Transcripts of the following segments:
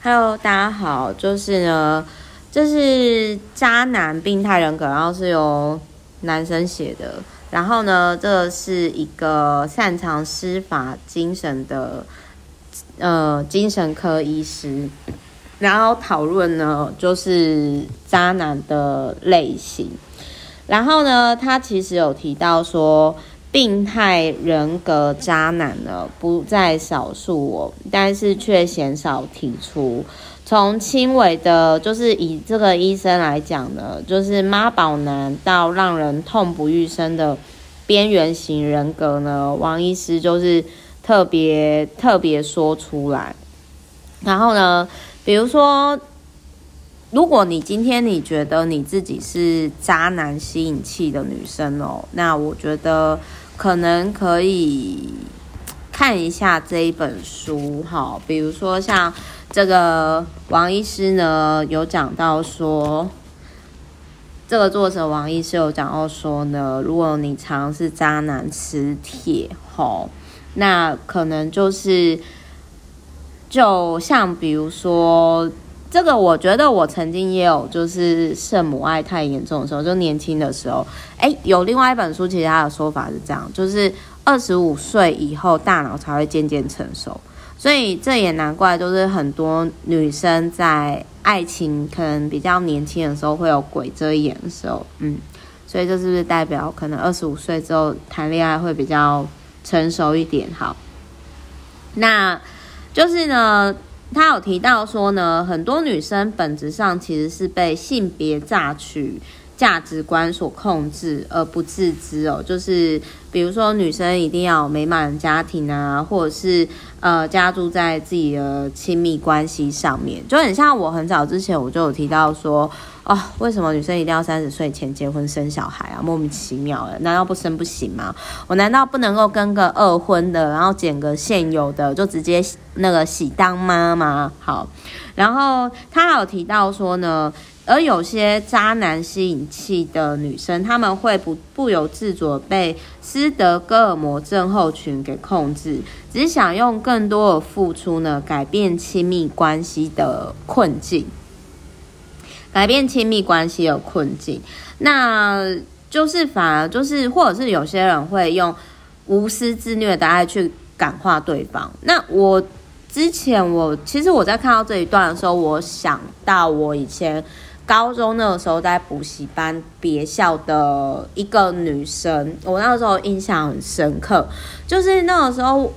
Hello，大家好，就是呢，这是渣男病态人格，然后是由男生写的。然后呢，这是一个擅长司法精神的呃精神科医师，然后讨论呢就是渣男的类型。然后呢，他其实有提到说，病态人格渣男呢不在少数哦，但是却鲜少提出。从轻微的，就是以这个医生来讲呢，就是妈宝男到让人痛不欲生的边缘型人格呢，王医师就是特别特别说出来。然后呢，比如说，如果你今天你觉得你自己是渣男吸引器的女生哦，那我觉得可能可以看一下这一本书哈，比如说像。这个王医师呢，有讲到说，这个作者王医师有讲到说呢，如果你常是渣男磁铁吼，那可能就是，就像比如说，这个我觉得我曾经也有，就是圣母爱太严重的时候，就年轻的时候，哎，有另外一本书，其实他的说法是这样，就是二十五岁以后，大脑才会渐渐成熟。所以这也难怪，就是很多女生在爱情可能比较年轻的时候会有鬼遮眼的时候，嗯，所以这是不是代表可能二十五岁之后谈恋爱会比较成熟一点？好，那就是呢，他有提到说呢，很多女生本质上其实是被性别榨取。价值观所控制而不自知哦，就是比如说女生一定要美满家庭啊，或者是呃加注在自己的亲密关系上面，就很像我很早之前我就有提到说，哦，为什么女生一定要三十岁前结婚生小孩啊？莫名其妙的，难道不生不行吗？我难道不能够跟个二婚的，然后捡个现有的就直接那个喜当妈吗？好，然后他还有提到说呢。而有些渣男吸引器的女生，她们会不不由自主被斯德哥尔摩症候群给控制，只想用更多的付出呢，改变亲密关系的困境，改变亲密关系的困境。那就是反而就是，或者是有些人会用无私自虐的爱去感化对方。那我之前我其实我在看到这一段的时候，我想到我以前。高中那个时候在补习班别校的一个女生，我那个时候印象很深刻。就是那个时候，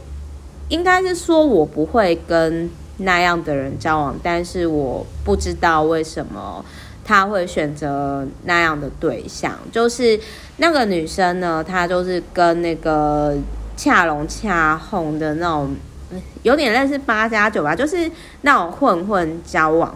应该是说我不会跟那样的人交往，但是我不知道为什么她会选择那样的对象。就是那个女生呢，她就是跟那个恰龙恰红的那种，有点类似八加九吧，就是那种混混交往，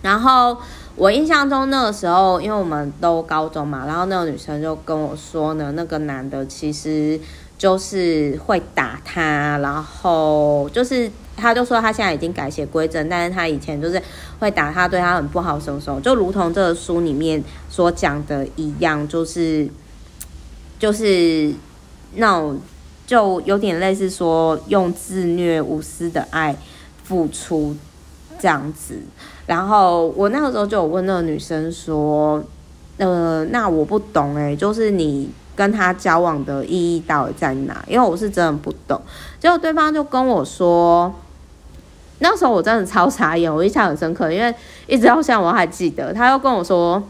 然后。我印象中那个时候，因为我们都高中嘛，然后那个女生就跟我说呢，那个男的其实就是会打她，然后就是他就说他现在已经改邪归正，但是他以前就是会打她，对他很不好，什么什么，就如同这个书里面所讲的一样，就是就是那种就有点类似说用自虐无私的爱付出这样子。然后我那个时候就有问那个女生说：“呃，那我不懂诶，就是你跟他交往的意义到底在哪？因为我是真的不懂。”结果对方就跟我说：“那时候我真的超傻眼，我印象很深刻，因为一直到现在我还记得。”他又跟我说：“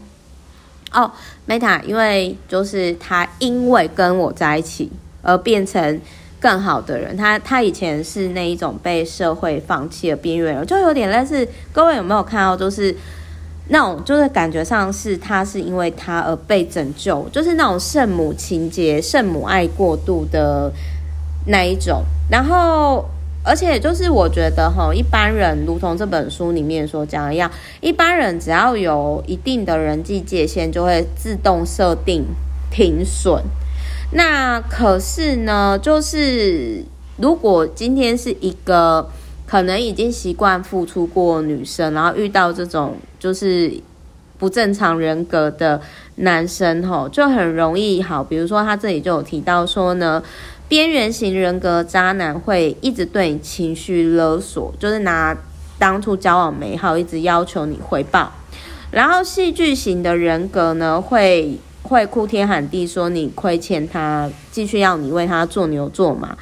哦，Meta，因为就是他因为跟我在一起而变成。”更好的人，他他以前是那一种被社会放弃的边缘人，就有点类似。各位有没有看到，就是那种，就是感觉上是他是因为他而被拯救，就是那种圣母情节、圣母爱过度的那一种。然后，而且就是我觉得哈，一般人如同这本书里面所讲的一样，一般人只要有一定的人际界限，就会自动设定停损。那可是呢，就是如果今天是一个可能已经习惯付出过女生，然后遇到这种就是不正常人格的男生吼，就很容易好。比如说他这里就有提到说呢，边缘型人格渣男会一直对你情绪勒索，就是拿。当初交往美好，一直要求你回报。然后戏剧型的人格呢，会会哭天喊地说你亏欠他，继续要你为他做牛做马。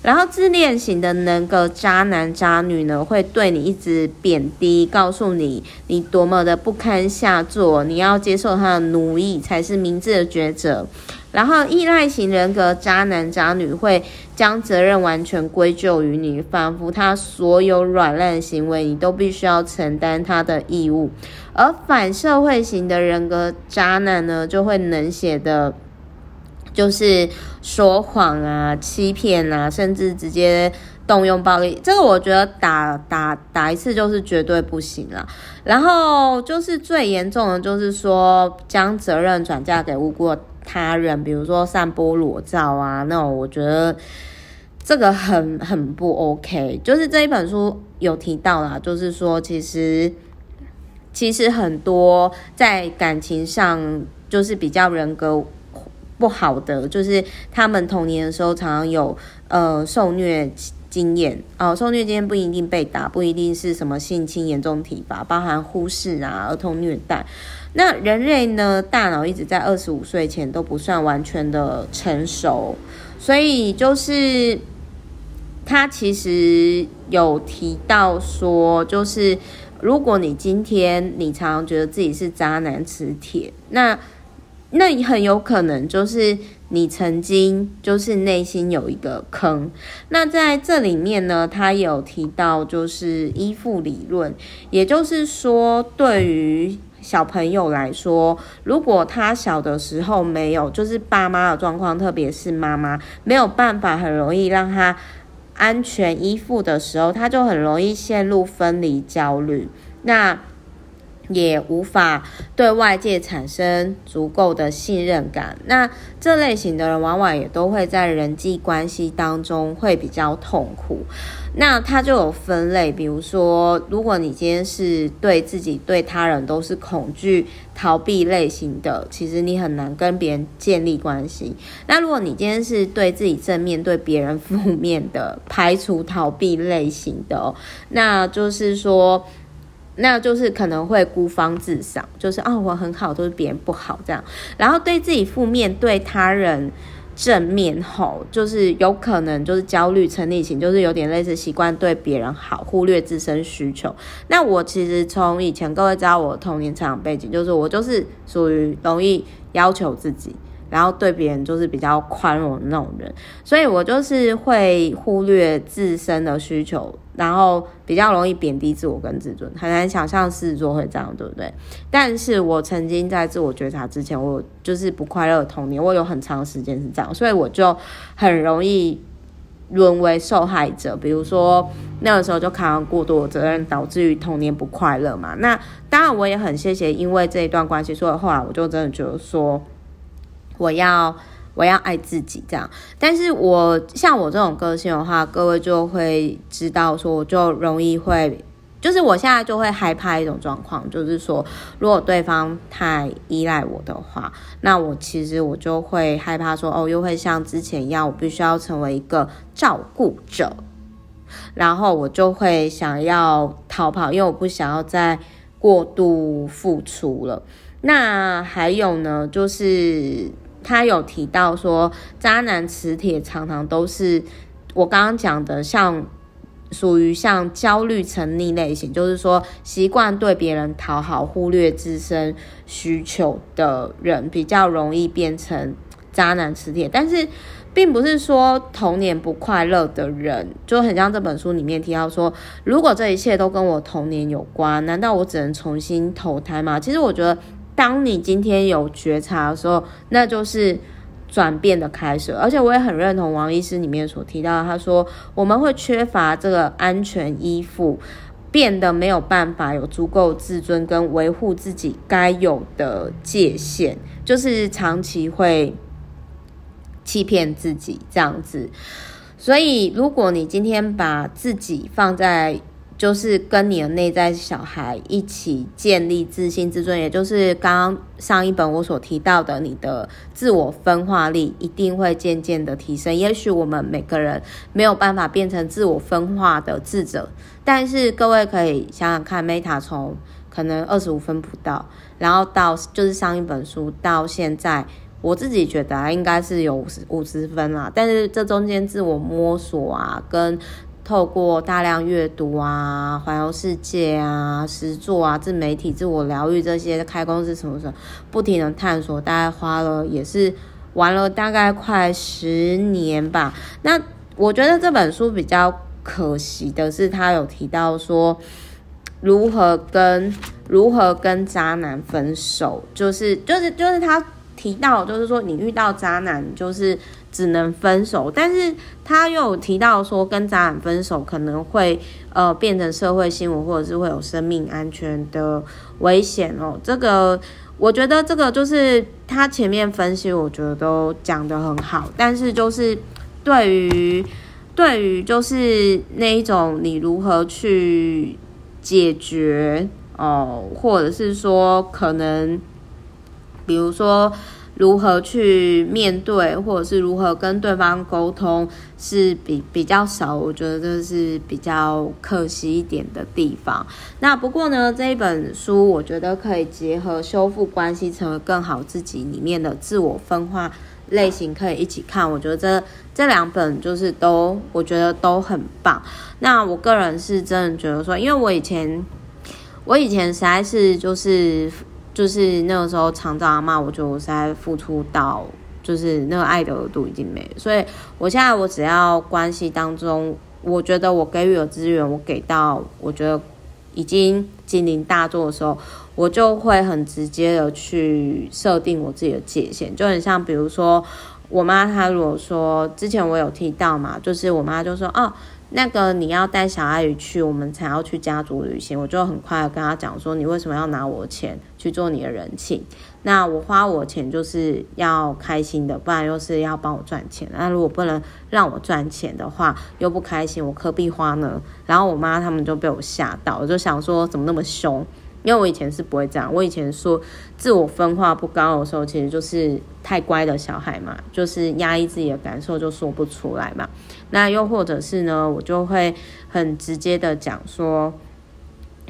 然后自恋型的那个渣男渣女呢，会对你一直贬低，告诉你你多么的不堪下作，你要接受他的奴役才是明智的抉择。然后依赖型人格渣男渣女会将责任完全归咎于你，仿佛他所有软烂行为你都必须要承担他的义务。而反社会型的人格渣男呢，就会冷血的。就是说谎啊、欺骗啊，甚至直接动用暴力，这个我觉得打打打一次就是绝对不行了。然后就是最严重的，就是说将责任转嫁给无辜他人，比如说散播裸照啊，那种我觉得这个很很不 OK。就是这一本书有提到啦，就是说其实其实很多在感情上就是比较人格。不好的就是他们童年的时候常常有呃受虐经验哦，受虐经验不一定被打，不一定是什么性侵严重体罚，包含忽视啊、儿童虐待。那人类呢，大脑一直在二十五岁前都不算完全的成熟，所以就是他其实有提到说，就是如果你今天你常常觉得自己是渣男磁铁，那。那很有可能就是你曾经就是内心有一个坑。那在这里面呢，他有提到就是依附理论，也就是说，对于小朋友来说，如果他小的时候没有就是爸妈的状况，特别是妈妈没有办法很容易让他安全依附的时候，他就很容易陷入分离焦虑。那也无法对外界产生足够的信任感。那这类型的人往往也都会在人际关系当中会比较痛苦。那他就有分类，比如说，如果你今天是对自己、对他人都是恐惧、逃避类型的，其实你很难跟别人建立关系。那如果你今天是对自己正面对别人负面的、排除、逃避类型的，那就是说。那就是可能会孤芳自赏，就是啊、我很好，都是别人不好这样。然后对自己负面，对他人正面后，就是有可能就是焦虑成逆型，就是有点类似习惯对别人好，忽略自身需求。那我其实从以前各位知道我童年成长背景，就是我就是属于容易要求自己。然后对别人就是比较宽容的那种人，所以我就是会忽略自身的需求，然后比较容易贬低自我跟自尊，很难想象狮子座会这样，对不对？但是我曾经在自我觉察之前，我就是不快乐的童年，我有很长时间是这样，所以我就很容易沦为受害者。比如说那个时候就扛了过多的责任，导致于童年不快乐嘛。那当然我也很谢谢，因为这一段关系，所以后来我就真的觉得说。我要我要爱自己，这样。但是我像我这种个性的话，各位就会知道说，我就容易会，就是我现在就会害怕一种状况，就是说，如果对方太依赖我的话，那我其实我就会害怕说，哦，又会像之前一样，我必须要成为一个照顾者，然后我就会想要逃跑，因为我不想要再过度付出了。那还有呢，就是。他有提到说，渣男磁铁常常都是我刚刚讲的，像属于像焦虑沉溺类型，就是说习惯对别人讨好，忽略自身需求的人，比较容易变成渣男磁铁。但是，并不是说童年不快乐的人，就很像这本书里面提到说，如果这一切都跟我童年有关，难道我只能重新投胎吗？其实我觉得。当你今天有觉察的时候，那就是转变的开始。而且我也很认同王医师里面所提到，他说我们会缺乏这个安全依附，变得没有办法有足够自尊跟维护自己该有的界限，就是长期会欺骗自己这样子。所以，如果你今天把自己放在就是跟你的内在小孩一起建立自信、自尊，也就是刚刚上一本我所提到的，你的自我分化力一定会渐渐的提升。也许我们每个人没有办法变成自我分化的智者，但是各位可以想想看，Meta 从可能二十五分不到，然后到就是上一本书到现在，我自己觉得啊，应该是有五十五十分啦。但是这中间自我摸索啊，跟透过大量阅读啊、环游世界啊、实作啊、自媒体、自我疗愈这些开公司什么什么，不停的探索，大概花了也是玩了大概快十年吧。那我觉得这本书比较可惜的是，他有提到说如何跟如何跟渣男分手，就是就是就是他提到，就是说你遇到渣男就是。只能分手，但是他又有提到说，跟渣男分手可能会呃变成社会新闻，或者是会有生命安全的危险哦。这个我觉得这个就是他前面分析，我觉得都讲得很好，但是就是对于对于就是那一种你如何去解决哦，或者是说可能比如说。如何去面对，或者是如何跟对方沟通，是比比较少，我觉得这是比较可惜一点的地方。那不过呢，这一本书我觉得可以结合修复关系，成为更好自己里面的自我分化类型，可以一起看。我觉得这这两本就是都，我觉得都很棒。那我个人是真的觉得说，因为我以前，我以前实在是就是。就是那个时候常常骂我，觉得我实在付出到，就是那个爱的额度已经没了。所以我现在我只要关系当中，我觉得我给予的资源，我给到我觉得已经经临大作的时候，我就会很直接的去设定我自己的界限，就很像比如说我妈她如果说之前我有提到嘛，就是我妈就说哦。那个你要带小阿姨去，我们才要去家族旅行。我就很快跟他讲说，你为什么要拿我钱去做你的人情？那我花我钱就是要开心的，不然又是要帮我赚钱。那如果不能让我赚钱的话，又不开心，我何必花呢？然后我妈他们就被我吓到，我就想说怎么那么凶？因为我以前是不会这样，我以前说自我分化不高的时候，其实就是太乖的小孩嘛，就是压抑自己的感受就说不出来嘛。那又或者是呢，我就会很直接的讲说，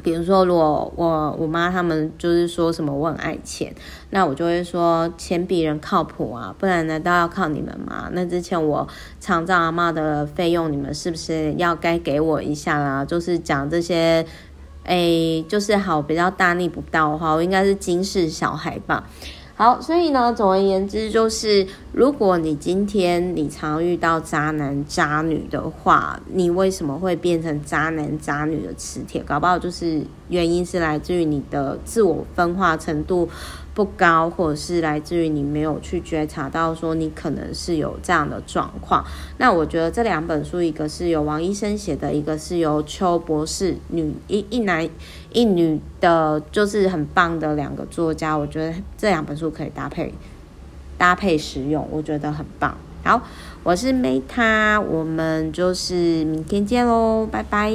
比如说如果我我妈他们就是说什么我很爱钱，那我就会说钱比人靠谱啊，不然难道要靠你们吗？那之前我长照阿妈的费用，你们是不是要该给我一下啦？就是讲这些。哎，就是好，比较大逆不道的话，我应该是惊世小孩吧。好，所以呢，总而言之，就是如果你今天你常遇到渣男渣女的话，你为什么会变成渣男渣女的磁铁？搞不好就是原因是来自于你的自我分化程度。不高，或者是来自于你没有去觉察到说你可能是有这样的状况。那我觉得这两本书，一个是由王医生写的，一个是由邱博士女一一男一女的，就是很棒的两个作家。我觉得这两本书可以搭配搭配使用，我觉得很棒。好，我是 Meta，我们就是明天见喽，拜拜。